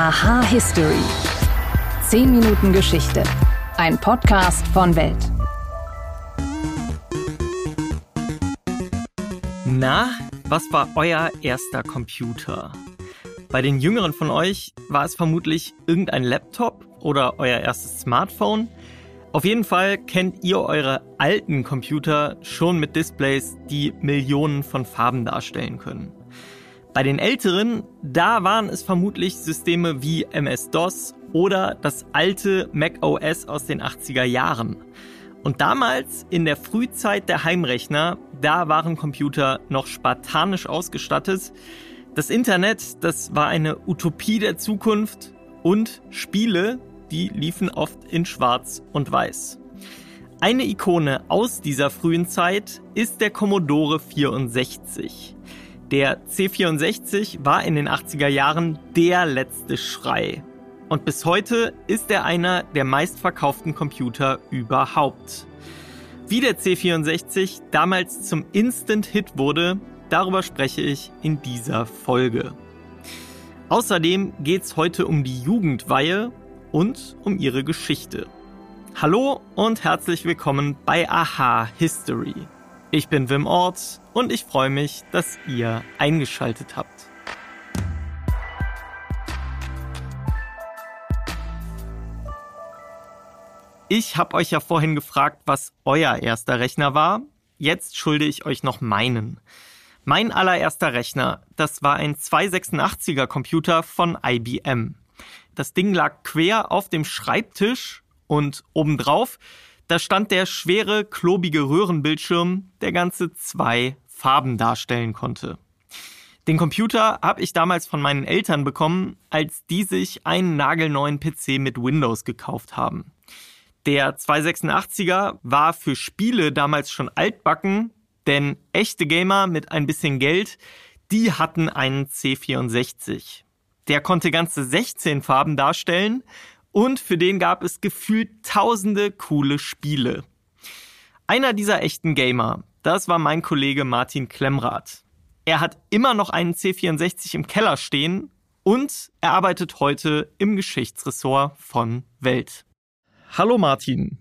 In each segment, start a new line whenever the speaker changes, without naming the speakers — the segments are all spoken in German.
Aha History. 10 Minuten Geschichte. Ein Podcast von Welt.
Na, was war euer erster Computer? Bei den Jüngeren von euch war es vermutlich irgendein Laptop oder euer erstes Smartphone. Auf jeden Fall kennt ihr eure alten Computer schon mit Displays, die Millionen von Farben darstellen können. Bei den älteren, da waren es vermutlich Systeme wie MS-DOS oder das alte Mac OS aus den 80er Jahren. Und damals, in der Frühzeit der Heimrechner, da waren Computer noch spartanisch ausgestattet. Das Internet, das war eine Utopie der Zukunft und Spiele, die liefen oft in Schwarz und Weiß. Eine Ikone aus dieser frühen Zeit ist der Commodore 64. Der C64 war in den 80er Jahren der letzte Schrei. Und bis heute ist er einer der meistverkauften Computer überhaupt. Wie der C64 damals zum Instant-Hit wurde, darüber spreche ich in dieser Folge. Außerdem geht es heute um die Jugendweihe und um ihre Geschichte. Hallo und herzlich willkommen bei Aha History. Ich bin Wim Ort und ich freue mich, dass ihr eingeschaltet habt. Ich habe euch ja vorhin gefragt, was euer erster Rechner war. Jetzt schulde ich euch noch meinen. Mein allererster Rechner, das war ein 286er Computer von IBM. Das Ding lag quer auf dem Schreibtisch und obendrauf, da stand der schwere, klobige Röhrenbildschirm, der ganze zwei Farben darstellen konnte. Den Computer habe ich damals von meinen Eltern bekommen, als die sich einen nagelneuen PC mit Windows gekauft haben. Der 286er war für Spiele damals schon altbacken, denn echte Gamer mit ein bisschen Geld, die hatten einen C64. Der konnte ganze 16 Farben darstellen und für den gab es gefühlt tausende coole Spiele. Einer dieser echten Gamer, das war mein Kollege Martin Klemmrath. Er hat immer noch einen C64 im Keller stehen und er arbeitet heute im Geschichtsressort von Welt. Hallo Martin.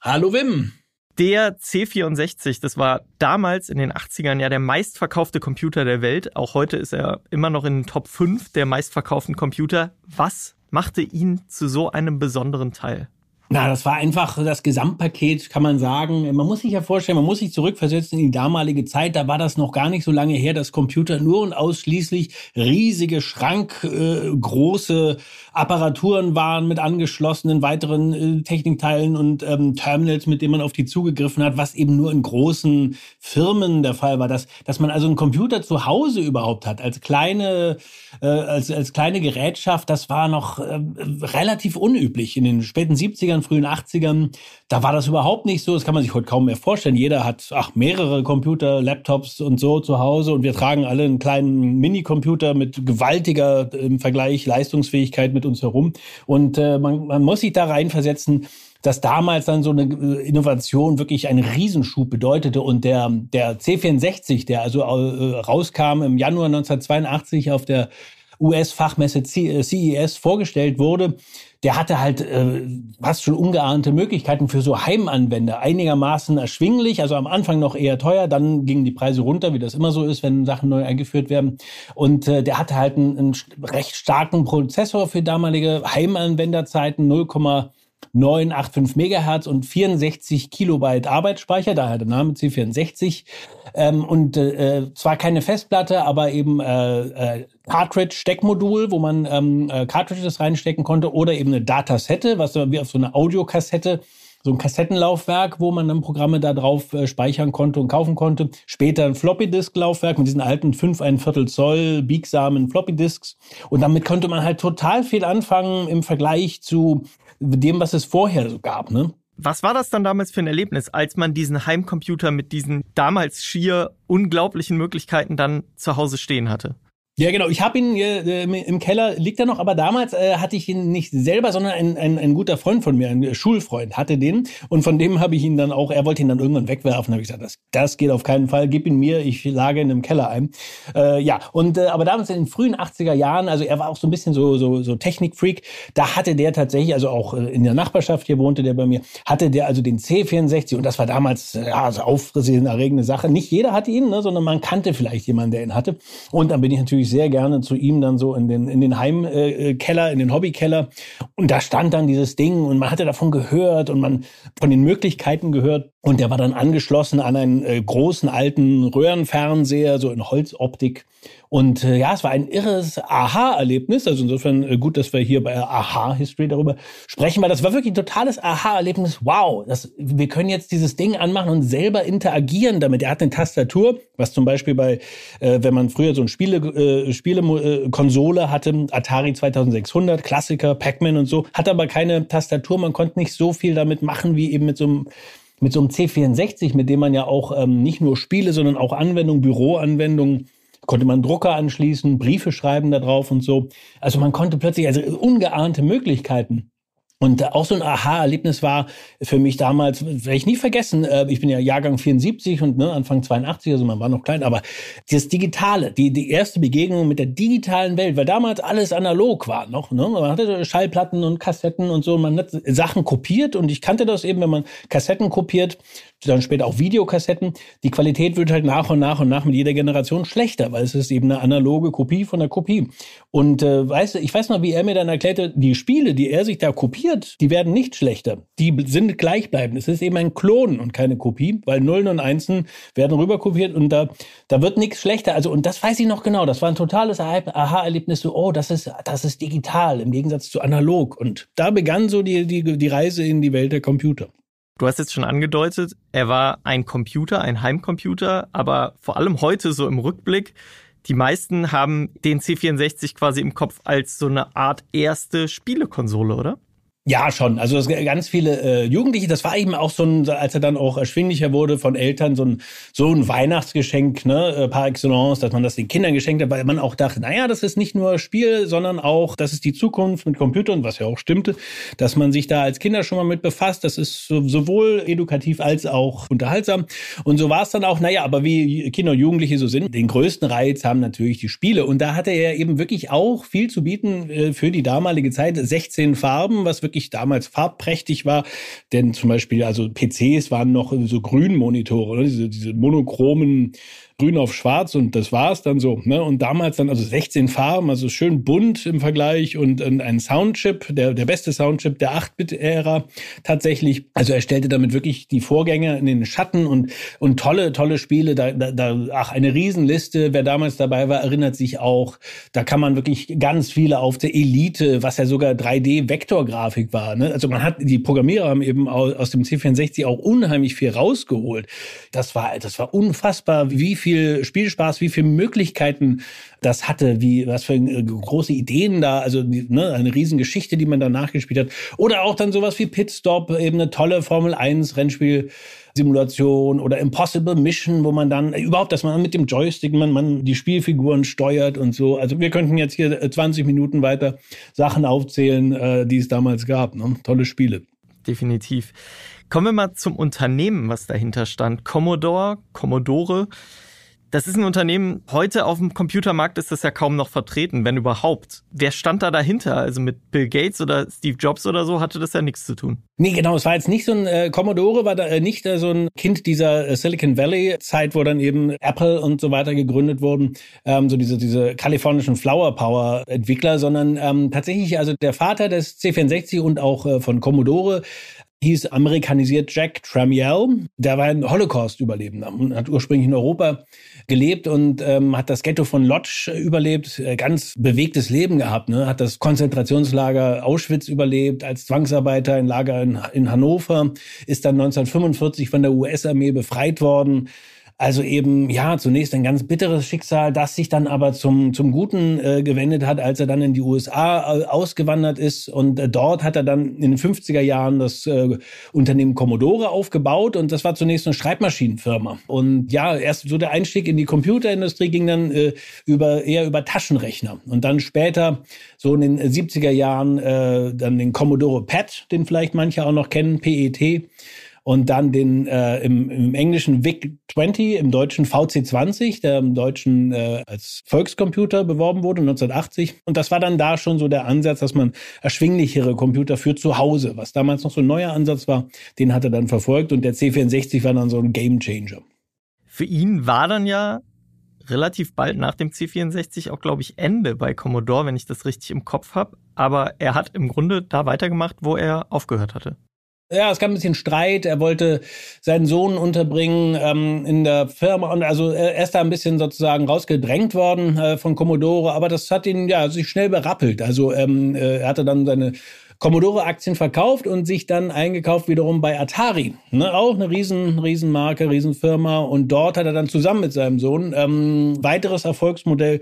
Hallo Wim.
Der C64, das war damals in den 80ern ja der meistverkaufte Computer der Welt. Auch heute ist er immer noch in den Top 5 der meistverkauften Computer. Was machte ihn zu so einem besonderen Teil?
Na, das war einfach das Gesamtpaket, kann man sagen. Man muss sich ja vorstellen, man muss sich zurückversetzen in die damalige Zeit. Da war das noch gar nicht so lange her, dass Computer nur und ausschließlich riesige, schrankgroße äh, Apparaturen waren mit angeschlossenen weiteren äh, Technikteilen und ähm, Terminals, mit denen man auf die zugegriffen hat, was eben nur in großen Firmen der Fall war. Dass, dass man also einen Computer zu Hause überhaupt hat, als kleine, äh, als, als kleine Gerätschaft, das war noch äh, relativ unüblich in den späten 70ern 70ern, frühen 80ern, da war das überhaupt nicht so. Das kann man sich heute kaum mehr vorstellen. Jeder hat ach, mehrere Computer, Laptops und so zu Hause und wir tragen alle einen kleinen Minicomputer mit gewaltiger im Vergleich Leistungsfähigkeit mit uns herum. Und äh, man, man muss sich da reinversetzen, dass damals dann so eine äh, Innovation wirklich einen Riesenschub bedeutete und der, der C64, der also äh, rauskam im Januar 1982 auf der US-Fachmesse CES äh, vorgestellt wurde, der hatte halt äh, fast schon ungeahnte Möglichkeiten für so Heimanwender. Einigermaßen erschwinglich, also am Anfang noch eher teuer, dann gingen die Preise runter, wie das immer so ist, wenn Sachen neu eingeführt werden. Und äh, der hatte halt einen, einen recht starken Prozessor für damalige Heimanwenderzeiten, 0, 985 Megahertz und 64 Kilobyte Arbeitsspeicher, daher der Name C64. Ähm, und äh, zwar keine Festplatte, aber eben äh, äh, Cartridge-Steckmodul, wo man ähm, äh, Cartridges reinstecken konnte, oder eben eine Datasette, was wie auf so eine Audiokassette so ein Kassettenlaufwerk, wo man dann Programme da drauf äh, speichern konnte und kaufen konnte. Später ein Floppy-Disk-Laufwerk mit diesen alten 5 ein Viertel Zoll biegsamen Floppy-Disks. Und damit konnte man halt total viel anfangen im Vergleich zu dem, was es vorher so gab. Ne?
Was war das dann damals für ein Erlebnis, als man diesen Heimcomputer mit diesen damals schier unglaublichen Möglichkeiten dann zu Hause stehen hatte?
Ja, genau. Ich habe ihn äh, im Keller, liegt er noch, aber damals äh, hatte ich ihn nicht selber, sondern ein, ein, ein guter Freund von mir, ein Schulfreund, hatte den. Und von dem habe ich ihn dann auch, er wollte ihn dann irgendwann wegwerfen. habe ich gesagt, das, das geht auf keinen Fall, gib ihn mir, ich lage ihn im Keller ein. Äh, ja, und äh, aber damals in den frühen 80er Jahren, also er war auch so ein bisschen so, so, so Technikfreak, da hatte der tatsächlich, also auch äh, in der Nachbarschaft, hier wohnte der bei mir, hatte der also den C64 und das war damals ja, also aufsehenerregende Sache. Nicht jeder hatte ihn, ne, sondern man kannte vielleicht jemanden, der ihn hatte. Und dann bin ich natürlich sehr gerne zu ihm dann so in den, in den Heimkeller, in den Hobbykeller. Und da stand dann dieses Ding und man hatte davon gehört und man von den Möglichkeiten gehört. Und der war dann angeschlossen an einen äh, großen alten Röhrenfernseher, so in Holzoptik. Und äh, ja, es war ein irres Aha-Erlebnis. Also insofern äh, gut, dass wir hier bei Aha-History darüber sprechen, weil das war wirklich ein totales Aha-Erlebnis. Wow, das, wir können jetzt dieses Ding anmachen und selber interagieren damit. Er hat eine Tastatur, was zum Beispiel bei, äh, wenn man früher so ein Spiele, äh, Spielekonsole äh, hatte, Atari 2600, Klassiker, Pac-Man und so, hat aber keine Tastatur. Man konnte nicht so viel damit machen wie eben mit so einem mit so einem C64, mit dem man ja auch ähm, nicht nur Spiele, sondern auch Anwendungen, Büroanwendungen konnte man Drucker anschließen, Briefe schreiben da drauf und so. Also man konnte plötzlich also ungeahnte Möglichkeiten. Und auch so ein Aha-Erlebnis war für mich damals, werde ich nie vergessen, äh, ich bin ja Jahrgang 74 und ne, Anfang 82, also man war noch klein, aber das Digitale, die, die erste Begegnung mit der digitalen Welt, weil damals alles analog war noch. Ne? Man hatte Schallplatten und Kassetten und so, man hat Sachen kopiert und ich kannte das eben, wenn man Kassetten kopiert, dann später auch Videokassetten, die Qualität wird halt nach und nach und nach mit jeder Generation schlechter, weil es ist eben eine analoge Kopie von der Kopie. Und äh, weißt ich weiß noch, wie er mir dann erklärte, die Spiele, die er sich da kopiert, die werden nicht schlechter. Die sind gleichbleibend. Es ist eben ein Klon und keine Kopie, weil Nullen und Einsen werden rüberkopiert und da, da wird nichts schlechter. Also, und das weiß ich noch genau. Das war ein totales Aha-Erlebnis. So, oh, das ist, das ist digital im Gegensatz zu analog. Und da begann so die, die, die Reise in die Welt der Computer.
Du hast jetzt schon angedeutet, er war ein Computer, ein Heimcomputer, aber vor allem heute so im Rückblick, die meisten haben den C64 quasi im Kopf als so eine Art erste Spielekonsole, oder?
Ja, schon. Also ganz viele äh, Jugendliche, das war eben auch so ein, als er dann auch erschwinglicher wurde von Eltern, so ein, so ein Weihnachtsgeschenk, ne, äh, par excellence, dass man das den Kindern geschenkt hat, weil man auch dachte, naja, das ist nicht nur Spiel, sondern auch, das ist die Zukunft mit Computern, was ja auch stimmte, dass man sich da als Kinder schon mal mit befasst. Das ist so, sowohl edukativ als auch unterhaltsam. Und so war es dann auch, naja, aber wie Kinder und Jugendliche so sind, den größten Reiz haben natürlich die Spiele. Und da hatte er eben wirklich auch viel zu bieten äh, für die damalige Zeit. 16 Farben, was wirklich wirklich damals farbprächtig war. Denn zum Beispiel, also PCs waren noch so Grünmonitore, ne? diese, diese monochromen grün auf schwarz und das war's dann so. Ne? Und damals dann also 16 Farben, also schön bunt im Vergleich und ein Soundchip, der, der beste Soundchip der 8-Bit-Ära tatsächlich. Also er stellte damit wirklich die Vorgänger in den Schatten und, und tolle, tolle Spiele. Da, da, da, ach, eine Riesenliste. Wer damals dabei war, erinnert sich auch. Da kann man wirklich ganz viele auf der Elite, was ja sogar 3D-Vektorgrafik war. Ne? Also man hat, die Programmierer haben eben aus dem C64 auch unheimlich viel rausgeholt. Das war, das war unfassbar, wie viel viel Spielspaß, wie viele Möglichkeiten das hatte, wie was für äh, große Ideen da, also ne, eine Riesengeschichte, die man da nachgespielt hat. Oder auch dann sowas wie Pitstop, eben eine tolle Formel 1 Rennspiel. Simulation oder Impossible Mission, wo man dann überhaupt, dass man mit dem Joystick man, man die Spielfiguren steuert und so. Also wir könnten jetzt hier 20 äh, Minuten weiter Sachen aufzählen, äh, die es damals gab. Ne? Tolle Spiele.
Definitiv. Kommen wir mal zum Unternehmen, was dahinter stand. Commodore, Commodore. Das ist ein Unternehmen, heute auf dem Computermarkt ist das ja kaum noch vertreten, wenn überhaupt. Wer stand da dahinter? Also mit Bill Gates oder Steve Jobs oder so hatte das ja nichts zu tun.
Nee, genau, es war jetzt nicht so ein, äh, Commodore war da äh, nicht äh, so ein Kind dieser äh, Silicon Valley Zeit, wo dann eben Apple und so weiter gegründet wurden, ähm, so diese, diese kalifornischen Flower Power Entwickler, sondern ähm, tatsächlich also der Vater des C64 und auch äh, von Commodore hieß amerikanisiert Jack Tramiel. Der war ein Holocaust-Überlebender und hat ursprünglich in Europa gelebt und ähm, hat das Ghetto von Lodz überlebt. Äh, ganz bewegtes Leben gehabt. Ne? Hat das Konzentrationslager Auschwitz überlebt als Zwangsarbeiter in Lager in, in Hannover. Ist dann 1945 von der US-Armee befreit worden Also eben, ja, zunächst ein ganz bitteres Schicksal, das sich dann aber zum, zum Guten äh, gewendet hat, als er dann in die USA äh, ausgewandert ist. Und äh, dort hat er dann in den 50er Jahren das äh, Unternehmen Commodore aufgebaut. Und das war zunächst eine Schreibmaschinenfirma. Und ja, erst so der Einstieg in die Computerindustrie ging dann äh, über, eher über Taschenrechner. Und dann später, so in den 70er Jahren, äh, dann den Commodore PET, den vielleicht manche auch noch kennen, PET und dann den äh, im, im englischen VIC 20, im deutschen VC 20, der im deutschen äh, als Volkscomputer beworben wurde 1980. Und das war dann da schon so der Ansatz, dass man erschwinglichere Computer für zu Hause, was damals noch so ein neuer Ansatz war, den hat er dann verfolgt und der C64 war dann so ein Gamechanger.
Für ihn war dann ja relativ bald nach dem C64 auch, glaube ich, Ende bei Commodore, wenn ich das richtig im Kopf habe. Aber er hat im Grunde da weitergemacht, wo er aufgehört hatte.
Ja, es gab ein bisschen Streit. Er wollte seinen Sohn unterbringen ähm, in der Firma und also er ist da ein bisschen sozusagen rausgedrängt worden äh, von Commodore, aber das hat ihn ja sich schnell berappelt. Also ähm, äh, er hatte dann seine Commodore-Aktien verkauft und sich dann eingekauft wiederum bei Atari. Ne, auch eine riesen, riesen Marke, Riesenfirma. Und dort hat er dann zusammen mit seinem Sohn ähm, weiteres Erfolgsmodell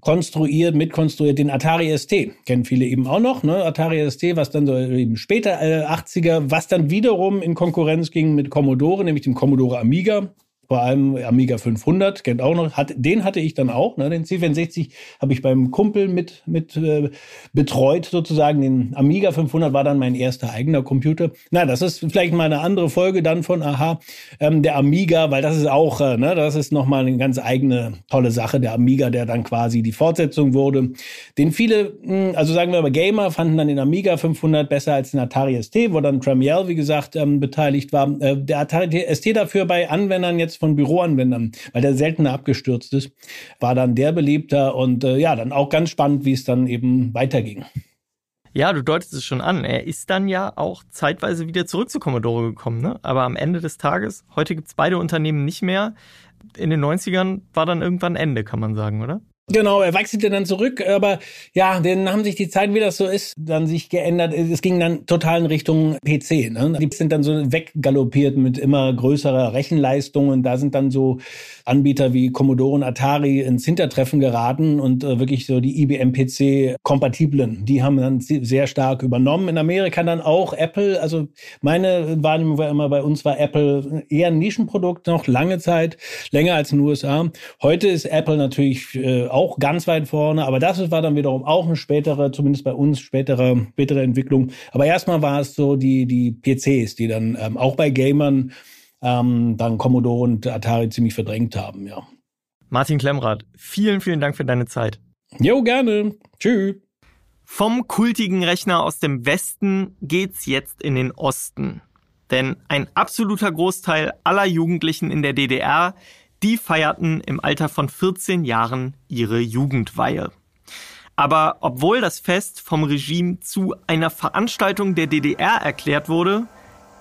konstruiert, mitkonstruiert, den Atari ST. Kennen viele eben auch noch, ne? Atari ST, was dann so eben später äh, 80er, was dann wiederum in Konkurrenz ging mit Commodore, nämlich dem Commodore Amiga vor allem Amiga 500, kennt auch noch, hat, den hatte ich dann auch, ne, den C64 habe ich beim Kumpel mit, mit äh, betreut sozusagen, den Amiga 500 war dann mein erster eigener Computer. Na, das ist vielleicht mal eine andere Folge dann von Aha, ähm, der Amiga, weil das ist auch, äh, ne, das ist nochmal eine ganz eigene tolle Sache, der Amiga, der dann quasi die Fortsetzung wurde, den viele, mh, hm, also sagen wir aber Gamer, fanden dann den Amiga 500 besser als den Atari ST, wo dann Tramiel, wie gesagt, ähm, beteiligt war. Äh, der Atari ST dafür bei Anwendern jetzt von Büroanwendern, weil der seltener abgestürzt ist, war dann der beliebter und äh, ja, dann auch ganz spannend, wie es dann eben weiterging.
Ja, du deutest es schon an. Er ist dann ja auch zeitweise wieder zurück zu Commodore gekommen, ne? Aber am Ende des Tages, heute gibt es beide Unternehmen nicht mehr. In den 90ern war dann irgendwann Ende, kann man sagen, oder?
Genau, er wechselte dann zurück, aber ja, dann haben sich die Zeit, wie das so ist, dann sich geändert. Es ging dann total in Richtung PC. Ne? Die sind dann so weggaloppiert mit immer größerer Rechenleistung und da sind dann so Anbieter wie Commodore und Atari ins Hintertreffen geraten und äh, wirklich so die IBM PC kompatiblen. Die haben dann sehr stark übernommen. In Amerika dann auch Apple. Also meine Wahrnehmung war immer, bei uns war Apple eher ein Nischenprodukt noch lange Zeit, länger als in den USA. Heute ist Apple natürlich äh, ganz weit vorne, aber das war dann wiederum auch eine spätere, zumindest bei uns spätere, spätere Entwicklung. Aber erstmal war es so die, die PCs, die dann ähm, auch bei Gamern ähm, dann Commodore und Atari ziemlich verdrängt haben, ja.
Martin Klemmrath, vielen, vielen Dank für deine Zeit.
Jo, gerne. Tschüss.
Vom kultigen Rechner aus dem Westen geht's jetzt in den Osten. Denn ein absoluter Großteil aller Jugendlichen in der DDR die feierten im Alter von 14 Jahren ihre Jugendweihe. Aber obwohl das Fest vom Regime zu einer Veranstaltung der DDR erklärt wurde,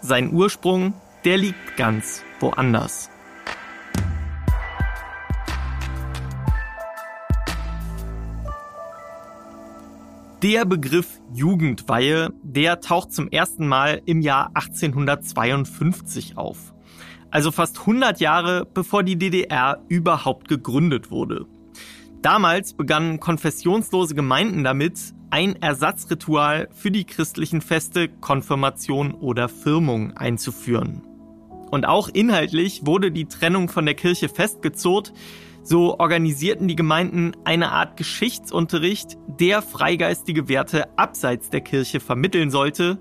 sein Ursprung, der liegt ganz woanders. Der Begriff Jugendweihe, der taucht zum ersten Mal im Jahr 1852 auf also fast 100 Jahre bevor die DDR überhaupt gegründet wurde. Damals begannen konfessionslose Gemeinden damit, ein Ersatzritual für die christlichen Feste Konfirmation oder Firmung einzuführen. Und auch inhaltlich wurde die Trennung von der Kirche festgezurrt, so organisierten die Gemeinden eine Art Geschichtsunterricht, der freigeistige Werte abseits der Kirche vermitteln sollte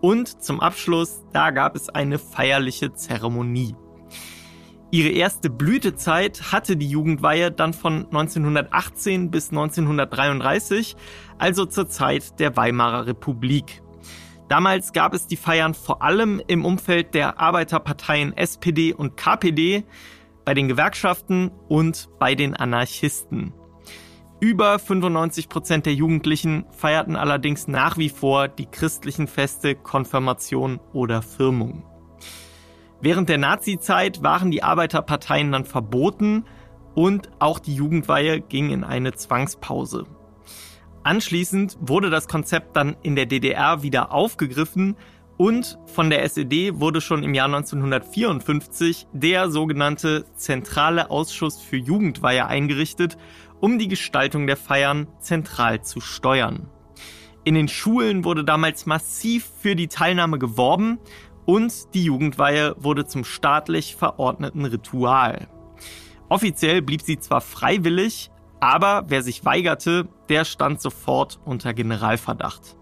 und zum Abschluss, da gab es eine feierliche Zeremonie. Ihre erste Blütezeit hatte die Jugendweihe dann von 1918 bis 1933, also zur Zeit der Weimarer Republik. Damals gab es die Feiern vor allem im Umfeld der Arbeiterparteien SPD und KPD, bei den Gewerkschaften und bei den Anarchisten. Über 95 Prozent der Jugendlichen feierten allerdings nach wie vor die christlichen Feste Konfirmation oder Firmung. Während der Nazizeit waren die Arbeiterparteien dann verboten und auch die Jugendweihe ging in eine Zwangspause. Anschließend wurde das Konzept dann in der DDR wieder aufgegriffen Und von der SED wurde schon im Jahr 1954 der sogenannte Zentrale Ausschuss für Jugendweihe eingerichtet, um die Gestaltung der Feiern zentral zu steuern. In den Schulen wurde damals massiv für die Teilnahme geworben und die Jugendweihe wurde zum staatlich verordneten Ritual. Offiziell blieb sie zwar freiwillig, aber wer sich weigerte, der stand sofort unter Generalverdacht.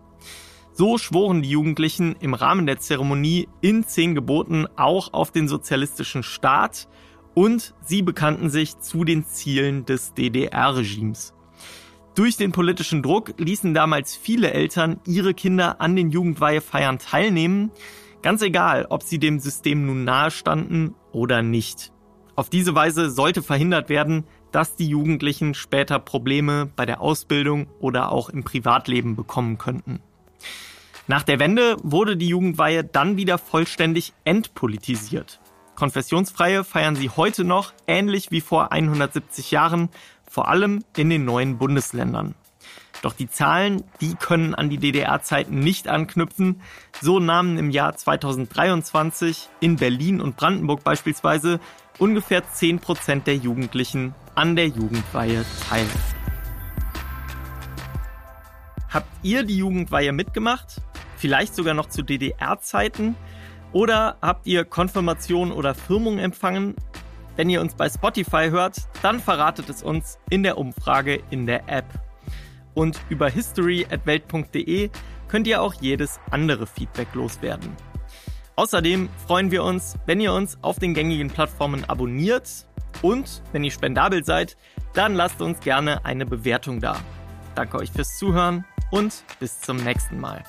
So schworen die Jugendlichen im Rahmen der Zeremonie in zehn Geboten auch auf den sozialistischen Staat und sie bekannten sich zu den Zielen des DDR-Regimes. Durch den politischen Druck ließen damals viele Eltern ihre Kinder an den Jugendweihefeiern teilnehmen, ganz egal, ob sie dem System nun nahestanden oder nicht. Auf diese Weise sollte verhindert werden, dass die Jugendlichen später Probleme bei der Ausbildung oder auch im Privatleben bekommen könnten. Nach der Wende wurde die Jugendweihe dann wieder vollständig entpolitisiert. Konfessionsfreie feiern sie heute noch ähnlich wie vor 170 Jahren, vor allem in den neuen Bundesländern. Doch die Zahlen, die können an die DDR-Zeiten nicht anknüpfen. So nahmen im Jahr 2023 in Berlin und Brandenburg beispielsweise ungefähr 10 Prozent der Jugendlichen an der Jugendweihe teil. Habt ihr die Jugendweihe mitgemacht? vielleicht sogar noch zu DDR-Zeiten? Oder habt ihr Konfirmation oder Firmung empfangen? Wenn ihr uns bei Spotify hört, dann verratet es uns in der Umfrage in der App. Und über history.welt.de könnt ihr auch jedes andere Feedback loswerden. Außerdem freuen wir uns, wenn ihr uns auf den gängigen Plattformen abonniert und wenn ihr spendabel seid, dann lasst uns gerne eine Bewertung da. Danke euch fürs Zuhören und bis zum nächsten Mal.